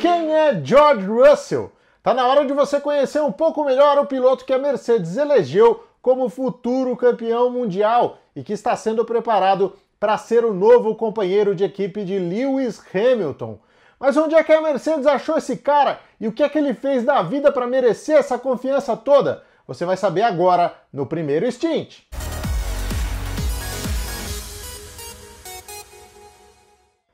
Quem é George Russell? Tá na hora de você conhecer um pouco melhor o piloto que a Mercedes elegeu como futuro campeão mundial e que está sendo preparado para ser o novo companheiro de equipe de Lewis Hamilton. Mas onde é que a Mercedes achou esse cara e o que é que ele fez da vida para merecer essa confiança toda? Você vai saber agora no primeiro stint.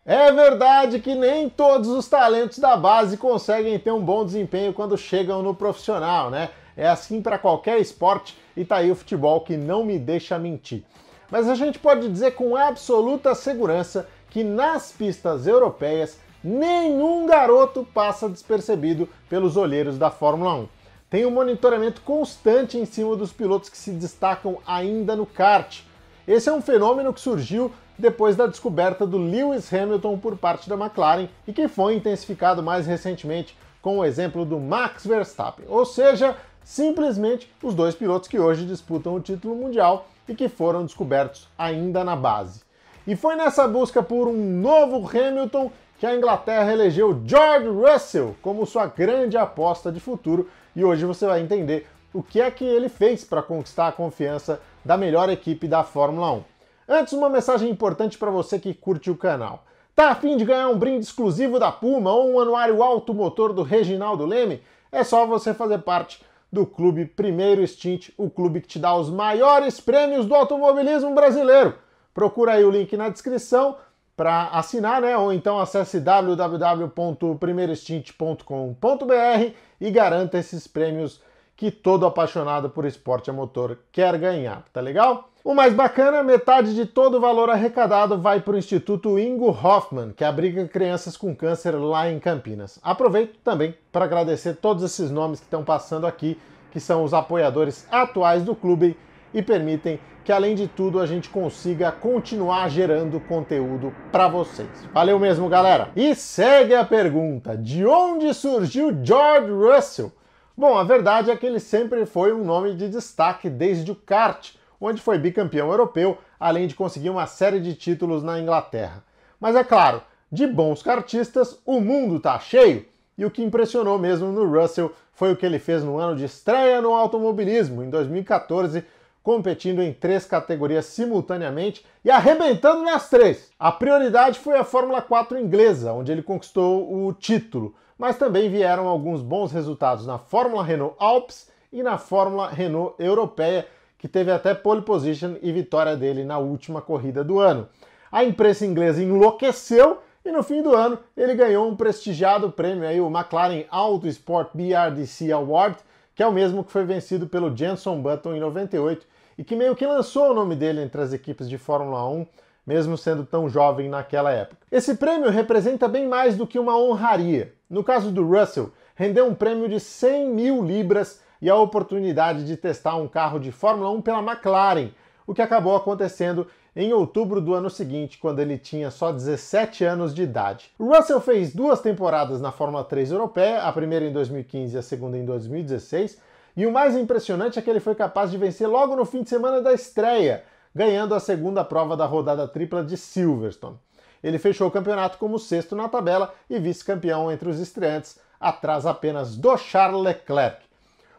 É verdade que nem todos os talentos da base conseguem ter um bom desempenho quando chegam no profissional, né? É assim para qualquer esporte e tá aí o futebol que não me deixa mentir. Mas a gente pode dizer com absoluta segurança que nas pistas europeias nenhum garoto passa despercebido pelos olheiros da Fórmula 1. Tem um monitoramento constante em cima dos pilotos que se destacam ainda no kart. Esse é um fenômeno que surgiu depois da descoberta do Lewis Hamilton por parte da McLaren e que foi intensificado mais recentemente com o exemplo do Max Verstappen. Ou seja, simplesmente os dois pilotos que hoje disputam o título mundial e que foram descobertos ainda na base. E foi nessa busca por um novo Hamilton que a Inglaterra elegeu George Russell como sua grande aposta de futuro e hoje você vai entender o que é que ele fez para conquistar a confiança da melhor equipe da Fórmula 1. Antes, uma mensagem importante para você que curte o canal. Tá afim de ganhar um brinde exclusivo da Puma ou um anuário automotor do Reginaldo Leme? É só você fazer parte do clube Primeiro Stint, o clube que te dá os maiores prêmios do automobilismo brasileiro. Procura aí o link na descrição para assinar, né? Ou então acesse www.primeirostint.com.br e garanta esses prêmios que todo apaixonado por esporte a motor quer ganhar, tá legal? O mais bacana, metade de todo o valor arrecadado vai para o Instituto Ingo Hoffman, que abriga crianças com câncer lá em Campinas. Aproveito também para agradecer todos esses nomes que estão passando aqui, que são os apoiadores atuais do clube e permitem que, além de tudo, a gente consiga continuar gerando conteúdo para vocês. Valeu mesmo, galera! E segue a pergunta: de onde surgiu George Russell? Bom, a verdade é que ele sempre foi um nome de destaque desde o kart, onde foi bicampeão europeu, além de conseguir uma série de títulos na Inglaterra. Mas é claro, de bons kartistas o mundo tá cheio, e o que impressionou mesmo no Russell foi o que ele fez no ano de estreia no automobilismo, em 2014, competindo em três categorias simultaneamente e arrebentando nas três. A prioridade foi a Fórmula 4 inglesa, onde ele conquistou o título mas também vieram alguns bons resultados na Fórmula Renault Alpes e na Fórmula Renault Europeia, que teve até pole position e vitória dele na última corrida do ano. A imprensa inglesa enlouqueceu e no fim do ano ele ganhou um prestigiado prêmio aí, o McLaren Auto Sport BRDC Award, que é o mesmo que foi vencido pelo Jenson Button em 98 e que meio que lançou o nome dele entre as equipes de Fórmula 1 mesmo sendo tão jovem naquela época. Esse prêmio representa bem mais do que uma honraria. No caso do Russell, rendeu um prêmio de 100 mil libras e a oportunidade de testar um carro de Fórmula 1 pela McLaren, o que acabou acontecendo em outubro do ano seguinte, quando ele tinha só 17 anos de idade. Russell fez duas temporadas na Fórmula 3 europeia, a primeira em 2015 e a segunda em 2016, e o mais impressionante é que ele foi capaz de vencer logo no fim de semana da estreia, ganhando a segunda prova da rodada tripla de Silverstone. Ele fechou o campeonato como sexto na tabela e vice-campeão entre os estreantes, atrás apenas do Charles Leclerc.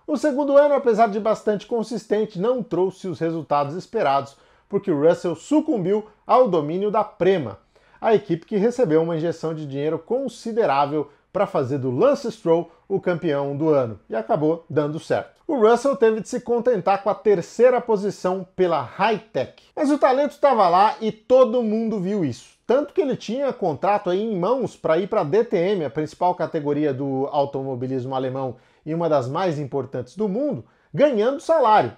O segundo ano, apesar de bastante consistente, não trouxe os resultados esperados, porque Russell sucumbiu ao domínio da Prema, a equipe que recebeu uma injeção de dinheiro considerável para fazer do Lance Stroll o campeão do ano e acabou dando certo. O Russell teve de se contentar com a terceira posição pela High Tech. Mas o talento estava lá e todo mundo viu isso. Tanto que ele tinha contrato aí em mãos para ir para a DTM, a principal categoria do automobilismo alemão e uma das mais importantes do mundo, ganhando salário.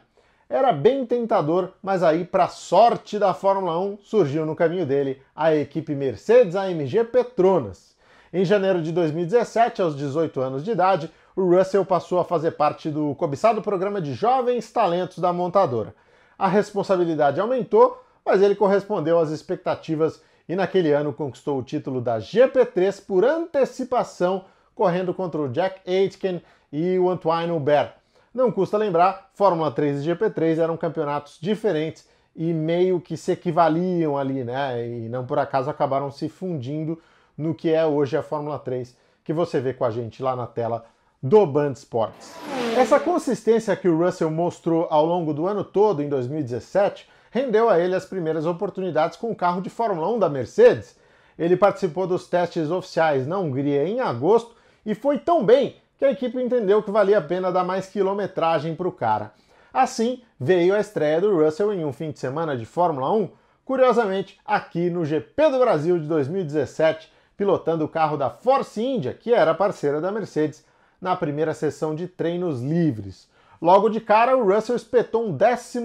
Era bem tentador, mas aí, para sorte da Fórmula 1, surgiu no caminho dele a equipe Mercedes AMG Petronas. Em janeiro de 2017, aos 18 anos de idade, o Russell passou a fazer parte do cobiçado programa de jovens talentos da montadora. A responsabilidade aumentou, mas ele correspondeu às expectativas e naquele ano conquistou o título da GP3 por antecipação, correndo contra o Jack Aitken e o Antoine Hubert. Não custa lembrar, Fórmula 3 e GP3 eram campeonatos diferentes e meio que se equivaliam ali, né? E não por acaso acabaram se fundindo no que é hoje a Fórmula 3, que você vê com a gente lá na tela do Band Sports. Essa consistência que o Russell mostrou ao longo do ano todo, em 2017, rendeu a ele as primeiras oportunidades com o carro de Fórmula 1 da Mercedes. Ele participou dos testes oficiais na Hungria em agosto e foi tão bem que a equipe entendeu que valia a pena dar mais quilometragem para o cara. Assim, veio a estreia do Russell em um fim de semana de Fórmula 1, curiosamente aqui no GP do Brasil de 2017, pilotando o carro da Force India, que era parceira da Mercedes, na primeira sessão de treinos livres. Logo de cara, o Russell espetou um 12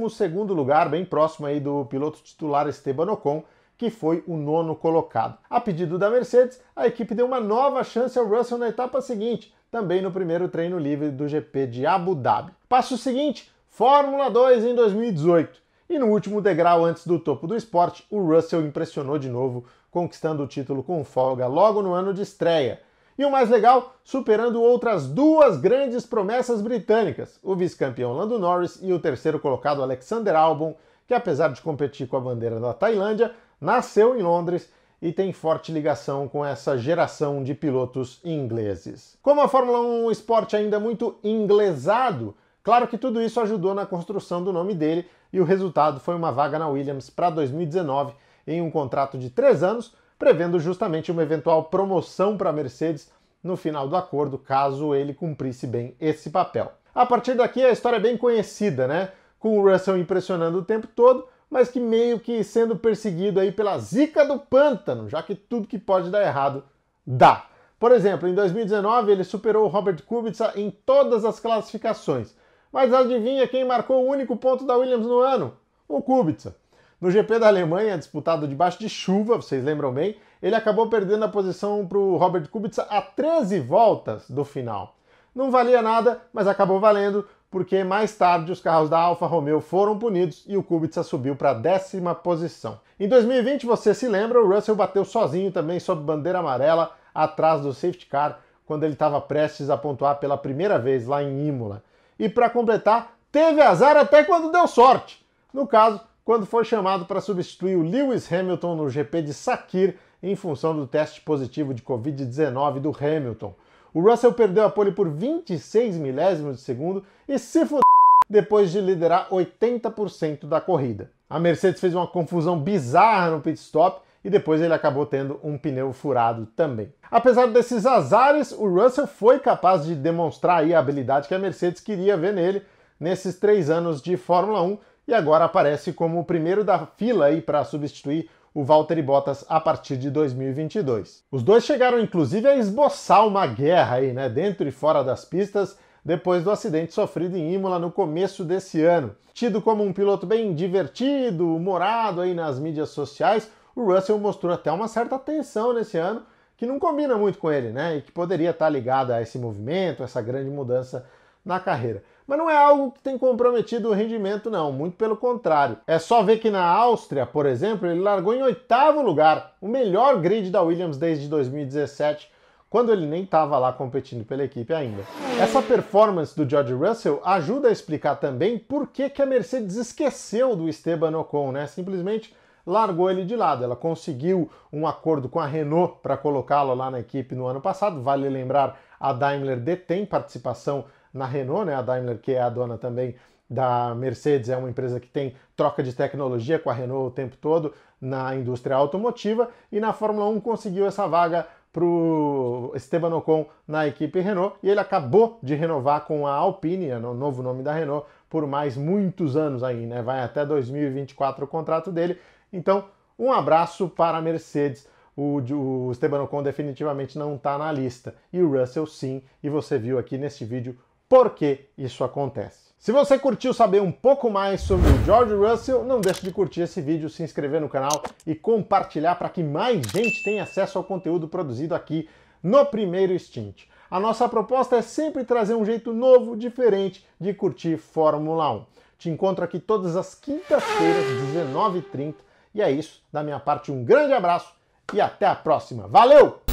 lugar, bem próximo aí do piloto titular Esteban Ocon, que foi o nono colocado. A pedido da Mercedes, a equipe deu uma nova chance ao Russell na etapa seguinte, também no primeiro treino livre do GP de Abu Dhabi. Passo seguinte, Fórmula 2 em 2018. E no último degrau antes do topo do esporte, o Russell impressionou de novo, conquistando o título com folga logo no ano de estreia. E o mais legal, superando outras duas grandes promessas britânicas, o vice-campeão Lando Norris e o terceiro colocado Alexander Albon, que apesar de competir com a bandeira da Tailândia, nasceu em Londres e tem forte ligação com essa geração de pilotos ingleses. Como a Fórmula 1 é um esporte ainda muito inglesado, claro que tudo isso ajudou na construção do nome dele e o resultado foi uma vaga na Williams para 2019 em um contrato de três anos prevendo justamente uma eventual promoção para a Mercedes no final do acordo, caso ele cumprisse bem esse papel. A partir daqui a história é bem conhecida, né? Com o Russell impressionando o tempo todo, mas que meio que sendo perseguido aí pela zica do pântano, já que tudo que pode dar errado dá. Por exemplo, em 2019 ele superou o Robert Kubica em todas as classificações. Mas adivinha quem marcou o único ponto da Williams no ano? O Kubica. No GP da Alemanha, disputado debaixo de chuva, vocês lembram bem, ele acabou perdendo a posição para o Robert Kubica a 13 voltas do final. Não valia nada, mas acabou valendo, porque mais tarde os carros da Alfa Romeo foram punidos e o Kubica subiu para a décima posição. Em 2020, você se lembra, o Russell bateu sozinho também sob bandeira amarela atrás do safety car quando ele estava prestes a pontuar pela primeira vez lá em Imola. E para completar, teve azar até quando deu sorte. No caso, quando foi chamado para substituir o Lewis Hamilton no GP de Sakir em função do teste positivo de Covid-19 do Hamilton. O Russell perdeu a pole por 26 milésimos de segundo e se fudeu depois de liderar 80% da corrida. A Mercedes fez uma confusão bizarra no pit stop e depois ele acabou tendo um pneu furado também. Apesar desses azares, o Russell foi capaz de demonstrar a habilidade que a Mercedes queria ver nele nesses três anos de Fórmula 1 e agora aparece como o primeiro da fila aí para substituir o Valtteri Bottas a partir de 2022. Os dois chegaram inclusive a esboçar uma guerra aí, né, dentro e fora das pistas, depois do acidente sofrido em Imola no começo desse ano. Tido como um piloto bem divertido, humorado aí nas mídias sociais, o Russell mostrou até uma certa tensão nesse ano, que não combina muito com ele, né? E que poderia estar ligada a esse movimento, essa grande mudança na carreira. Mas não é algo que tem comprometido o rendimento, não, muito pelo contrário. É só ver que na Áustria, por exemplo, ele largou em oitavo lugar, o melhor grid da Williams desde 2017, quando ele nem estava lá competindo pela equipe ainda. Essa performance do George Russell ajuda a explicar também por que, que a Mercedes esqueceu do Esteban Ocon, né? Simplesmente largou ele de lado. Ela conseguiu um acordo com a Renault para colocá-lo lá na equipe no ano passado. Vale lembrar, a Daimler detém participação na Renault, né? A Daimler, que é a dona também da Mercedes, é uma empresa que tem troca de tecnologia com a Renault o tempo todo na indústria automotiva e na Fórmula 1 conseguiu essa vaga para o Esteban Ocon na equipe Renault e ele acabou de renovar com a Alpine, o novo nome da Renault, por mais muitos anos aí, né? Vai até 2024 o contrato dele. Então, um abraço para a Mercedes. O, o Esteban Ocon definitivamente não está na lista. E o Russell sim, e você viu aqui neste vídeo por que isso acontece. Se você curtiu saber um pouco mais sobre o George Russell, não deixe de curtir esse vídeo, se inscrever no canal e compartilhar para que mais gente tenha acesso ao conteúdo produzido aqui no primeiro Stint. A nossa proposta é sempre trazer um jeito novo, diferente de curtir Fórmula 1. Te encontro aqui todas as quintas-feiras, 19h30. E é isso. Da minha parte, um grande abraço e até a próxima. Valeu!